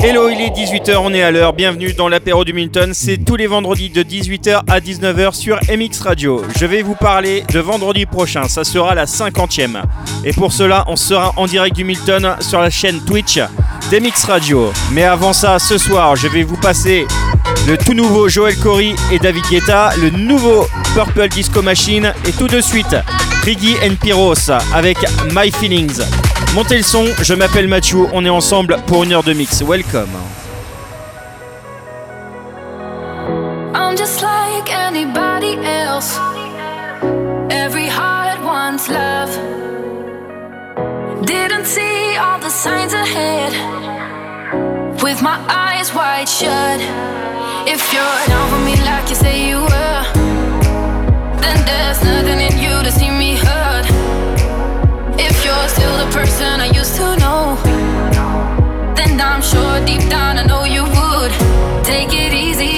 Hello, il est 18h, on est à l'heure. Bienvenue dans l'apéro du Milton. C'est tous les vendredis de 18h à 19h sur MX Radio. Je vais vous parler de vendredi prochain. Ça sera la 50e. Et pour cela, on sera en direct du Milton sur la chaîne Twitch d'MX Radio. Mais avant ça, ce soir, je vais vous passer le tout nouveau Joel Corey et David Guetta, le nouveau Purple Disco Machine et tout de suite Riggy and Pyros avec My Feelings. Montez le son, je m'appelle Mathieu, on est ensemble pour une heure de mix. Welcome. I'm just like anybody else. Every heart wants love. Didn't see all the signs ahead. With my eyes wide shut. If you're down for me like you say you were, then there's nothing in you to see me. If you're still the person I used to know, then I'm sure deep down I know you would take it easy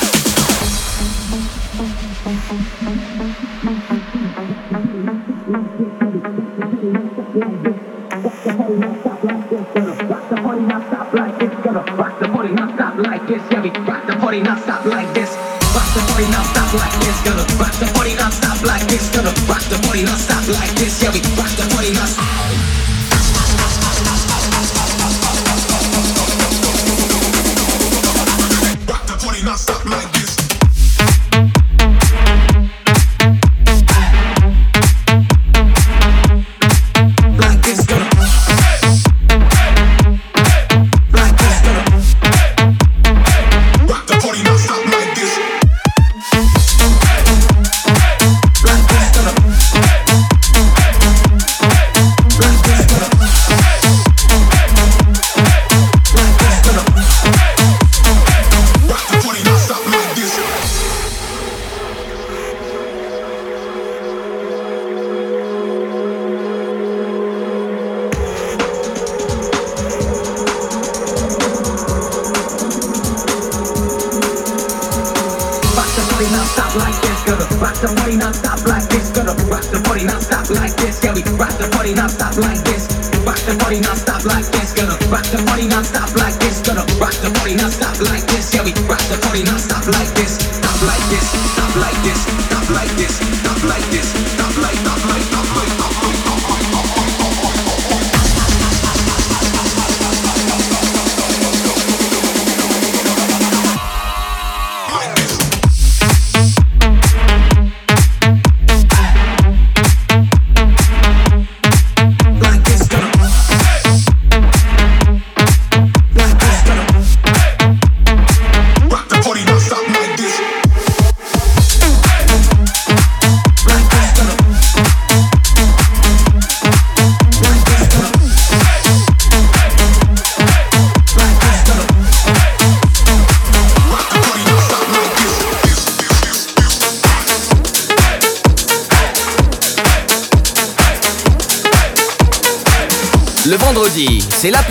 the party not stop like this. Rock the party not stop like this. Gonna rock the party not stop like this. Gonna rock the party not stop like this. Yeah, we rock the party not stop like this.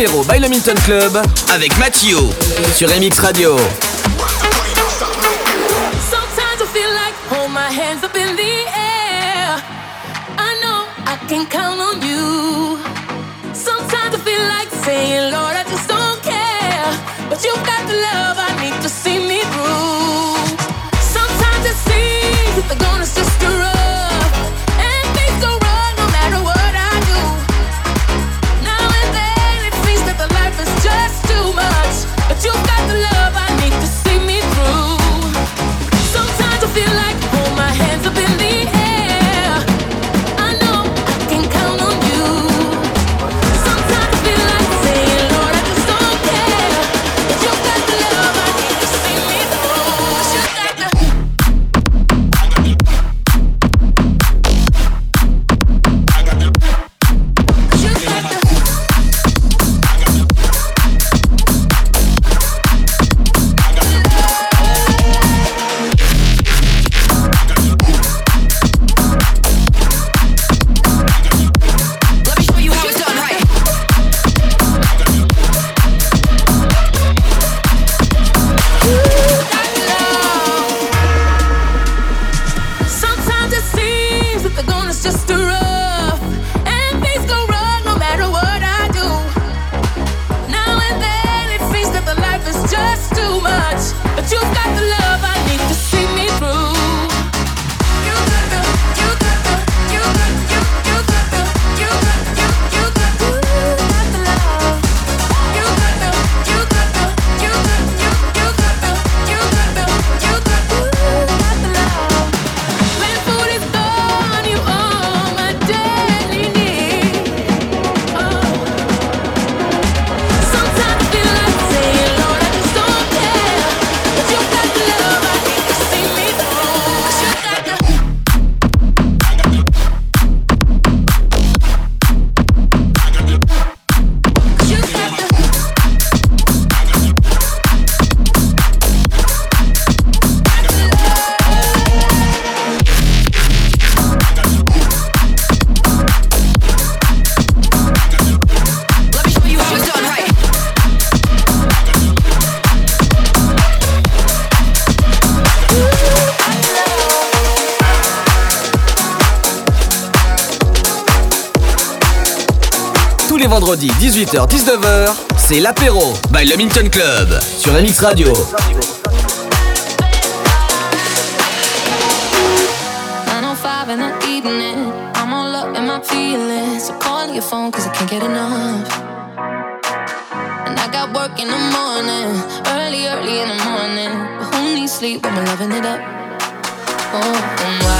l'apéro by le Minton Club avec Mathieu sur MX Radio. 19h c'est l'apéro by Le Minton Club sur la Mix Radio. And I got work in the morning, early, early in the morning. Sleep when loving it up? Oh,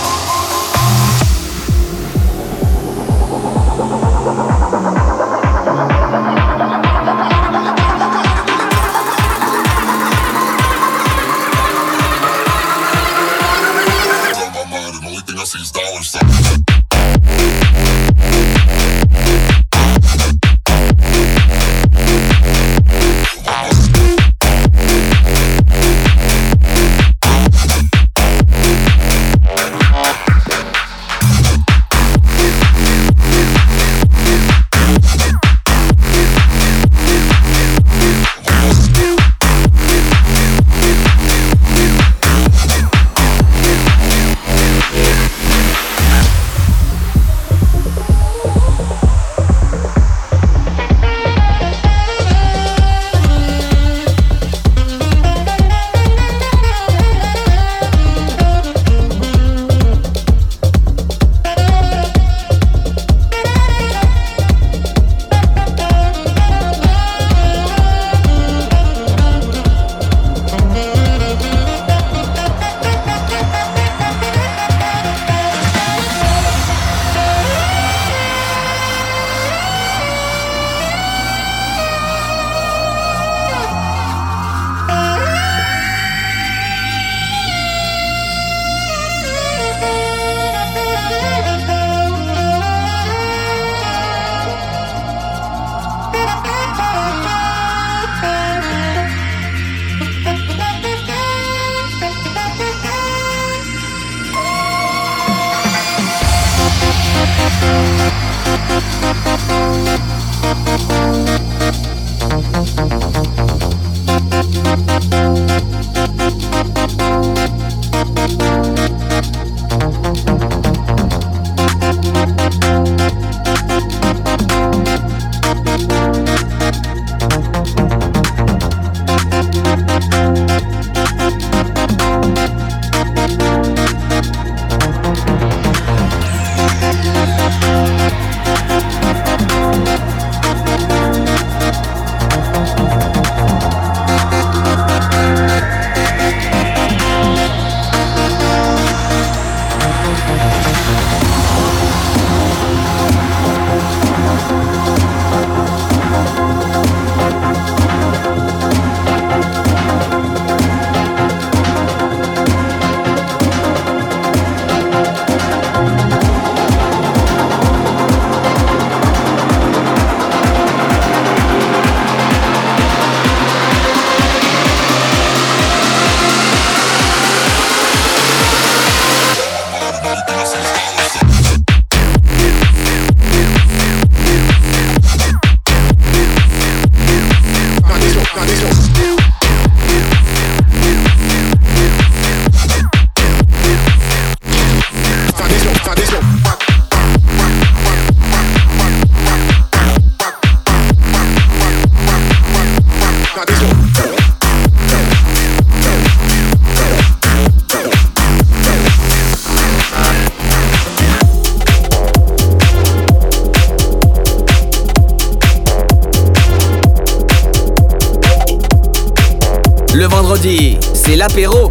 l'apéro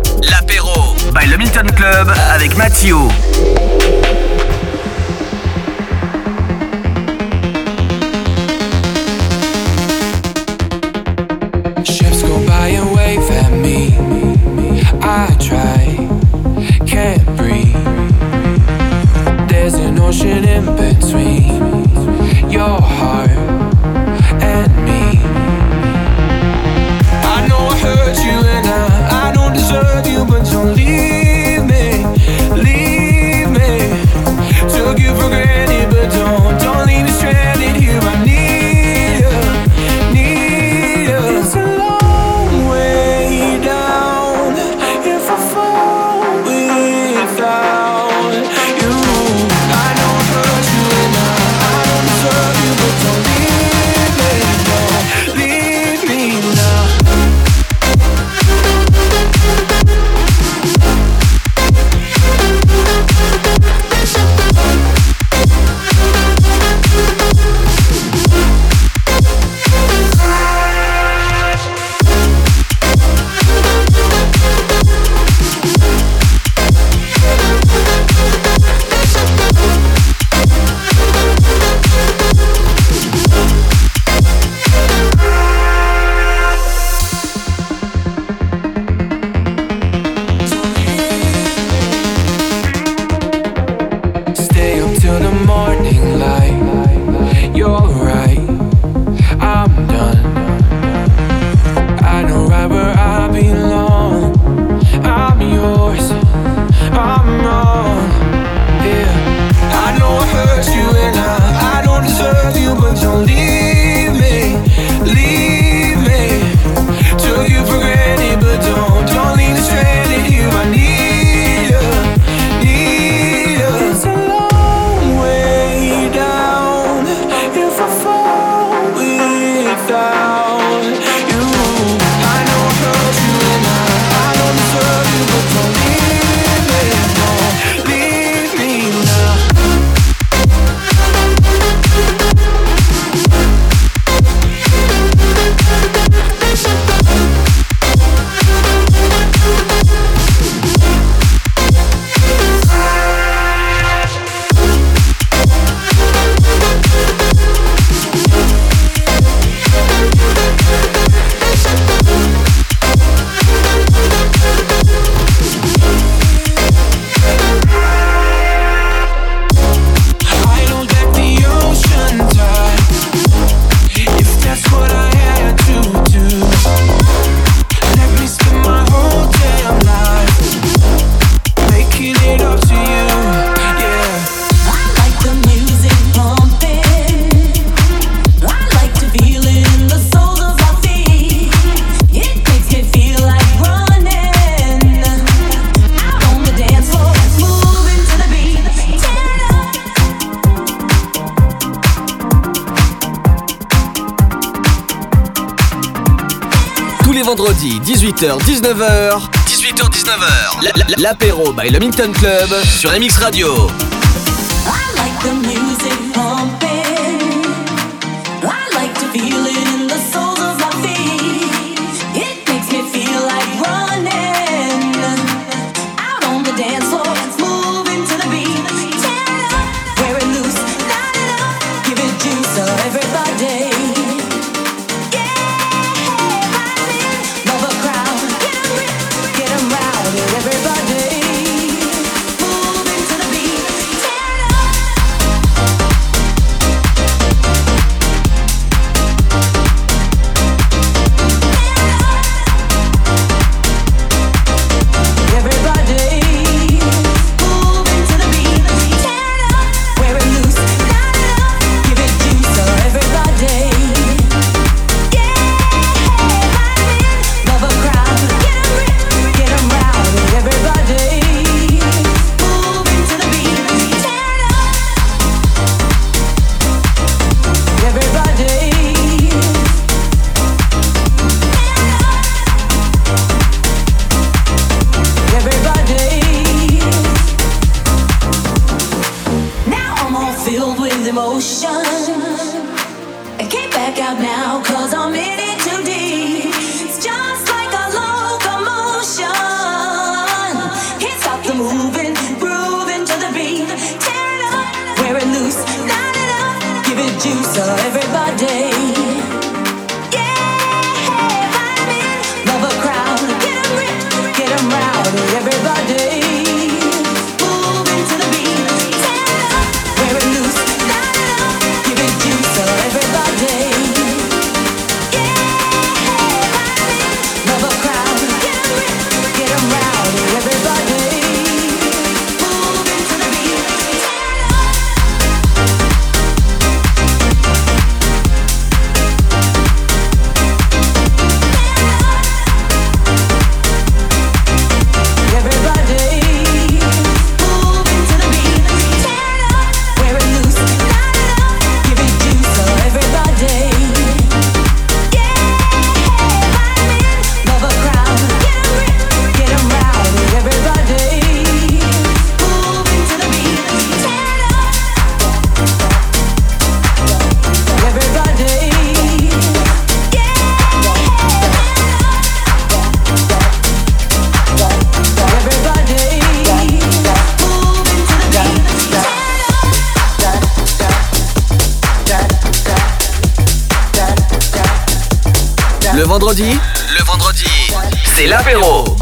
L'apéro by Le Minton Club sur MX Radio.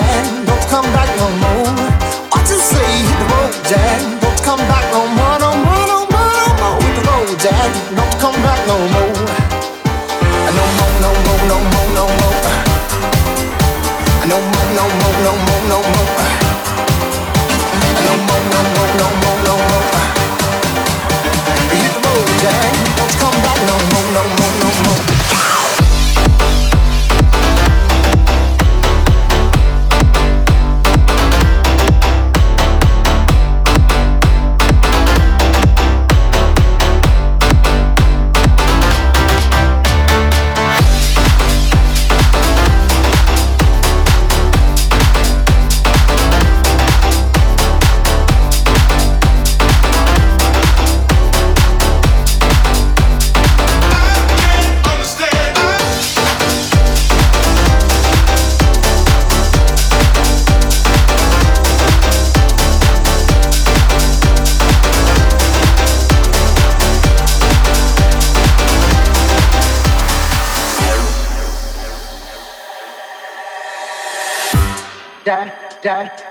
land that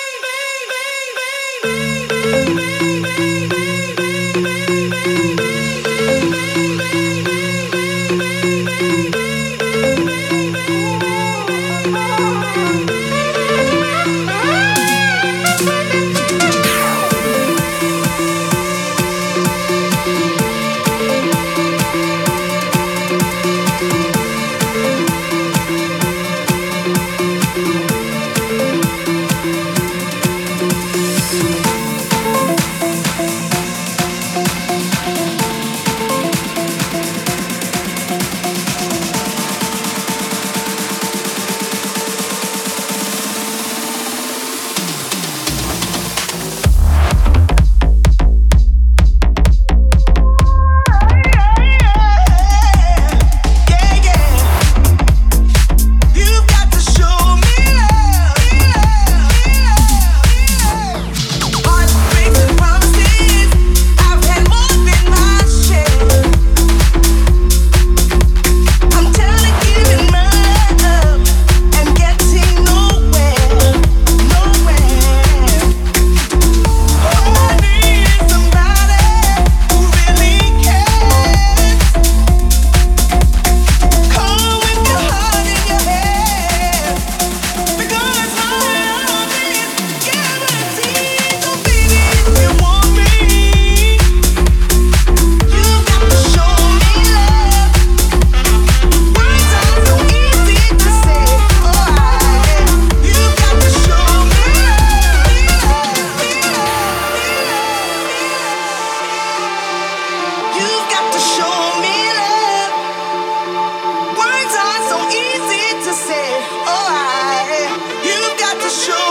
show.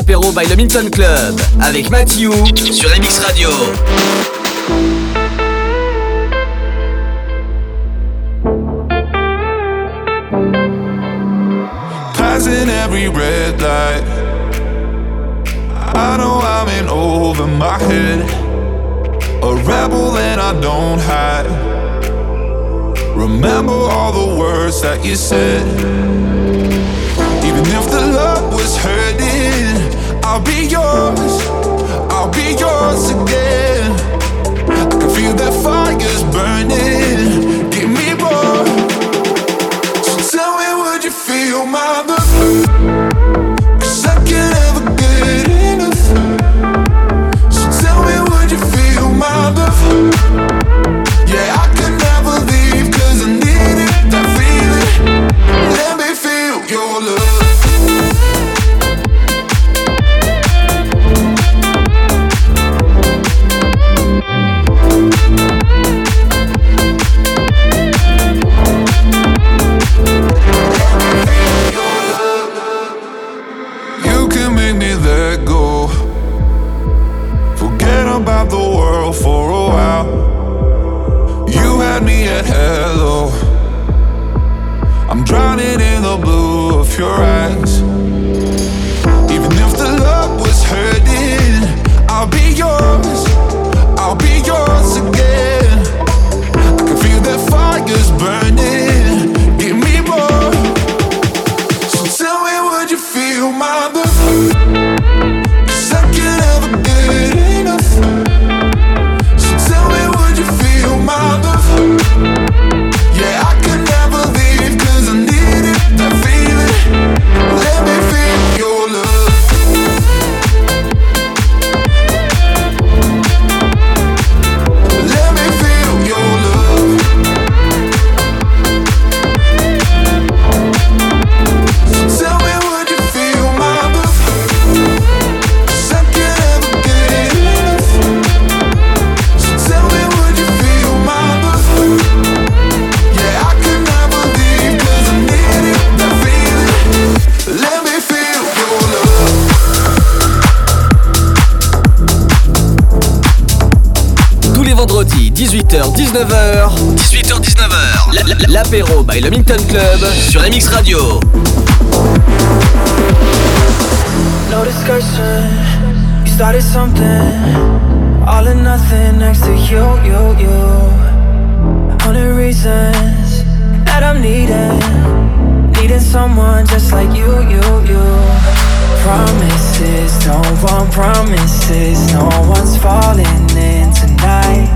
L'apéro by le Minton Club avec Matthew sur MX Radio. Passing every red light. I know I'm in over my head. A rebel and I don't hide. Remember all the words that you said. Even if the love was hurting, I'll be yours. I'll be yours started something. All or nothing next to you, you, you. Hundred reasons that I'm needing. Needing someone just like you, you, you. Promises, don't want promises. No one's falling in tonight.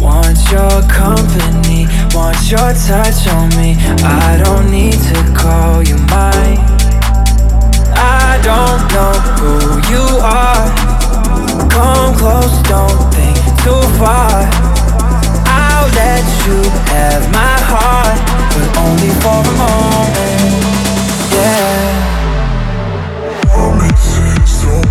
Want your company, want your touch on me. I don't need to call you mine. Don't know who you are. Come close, don't think too far. I'll let you have my heart, but only for a moment. Yeah.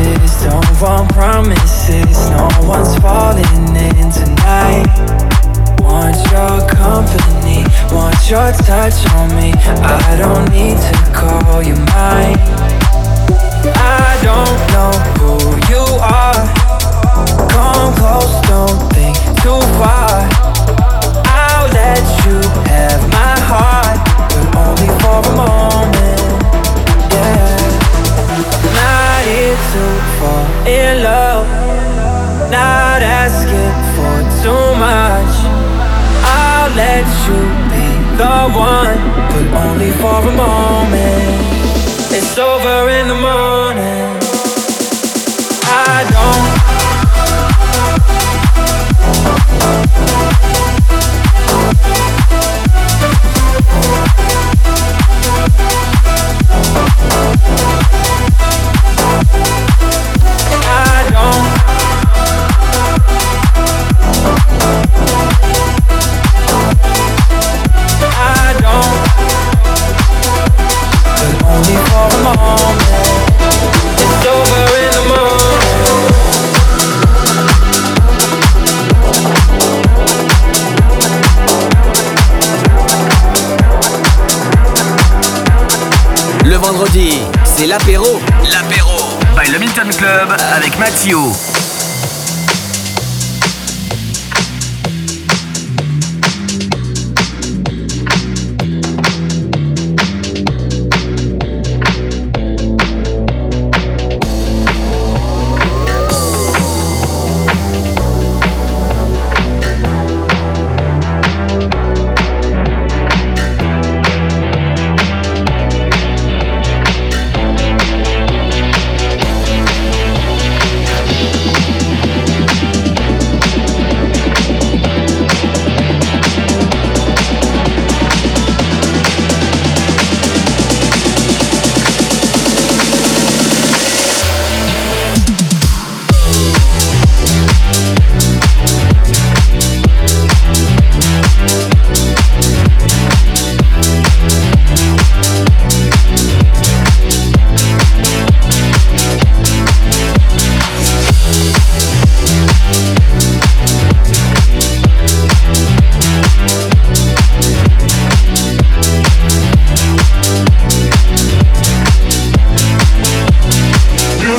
Promises, don't want promises. No one's falling in tonight. Want your company, want your touch on me. I don't need to call you mine. I don't know who you are. Come close, don't think too far. I'll let you have my heart, but only for a moment. Yeah fall in love, not asking for too much. I'll let you be the one, but only for a moment. It's over in the morning. I don't. Le vendredi, c'est l'apéro. L'apéro by le Milton Club avec Mathieu.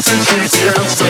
To to you.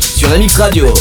Sur la Mix Radio.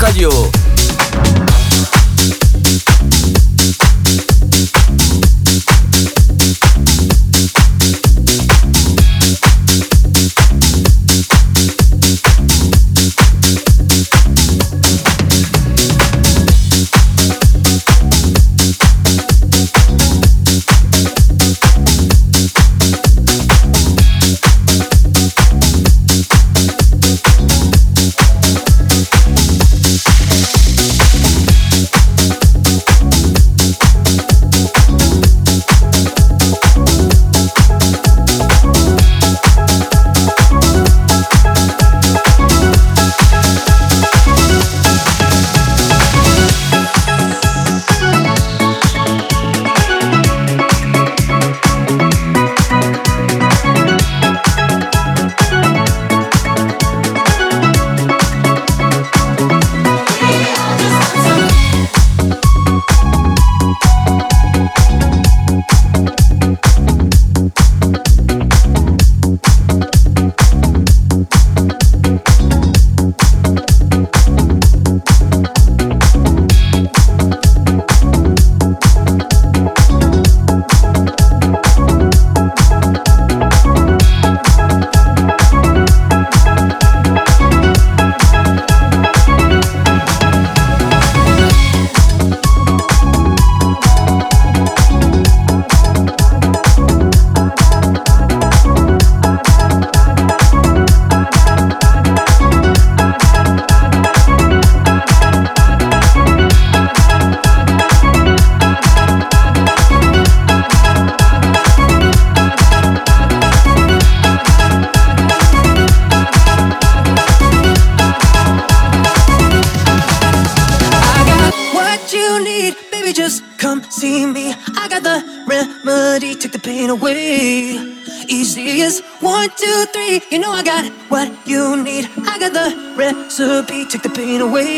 ラジオ beat, take the pain away.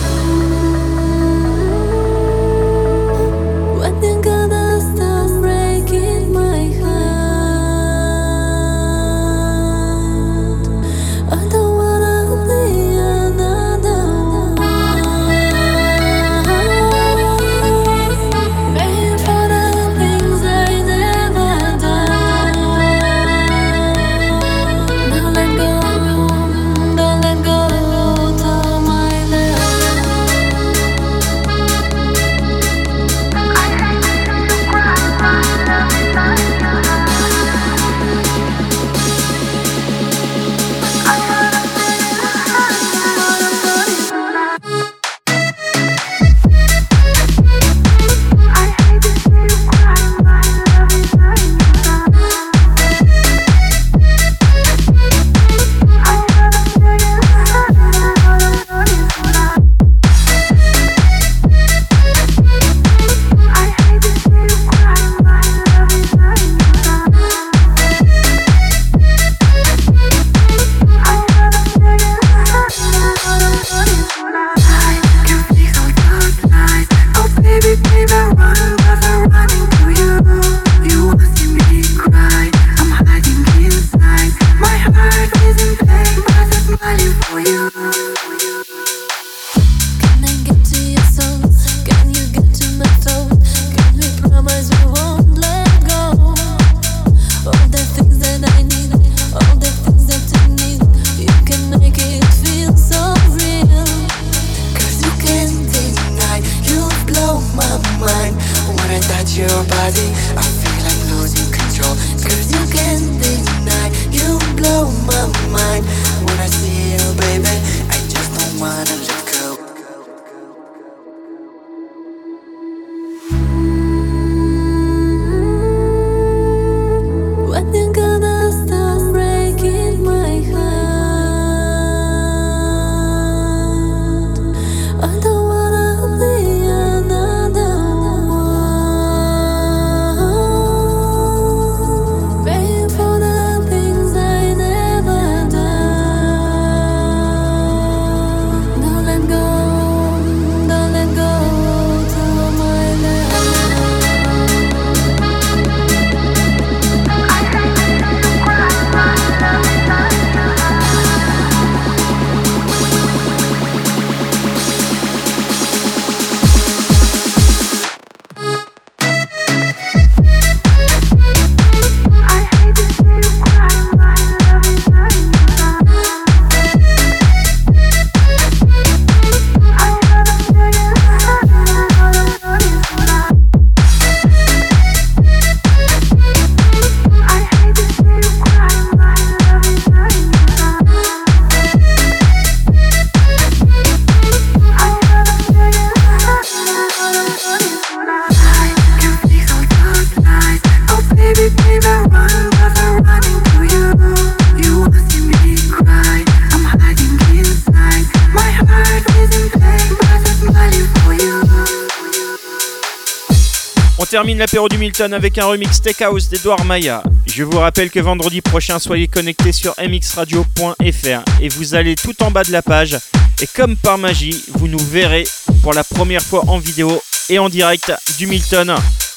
Avec un remix Tech House d'Edouard Maya. Je vous rappelle que vendredi prochain, soyez connectés sur mxradio.fr et vous allez tout en bas de la page. Et comme par magie, vous nous verrez pour la première fois en vidéo et en direct du Milton.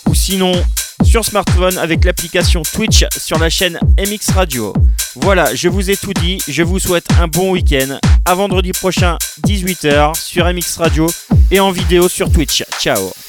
Ou sinon sur smartphone avec l'application Twitch sur la chaîne MX Radio. Voilà, je vous ai tout dit. Je vous souhaite un bon week-end. À vendredi prochain, 18h sur MX Radio et en vidéo sur Twitch. Ciao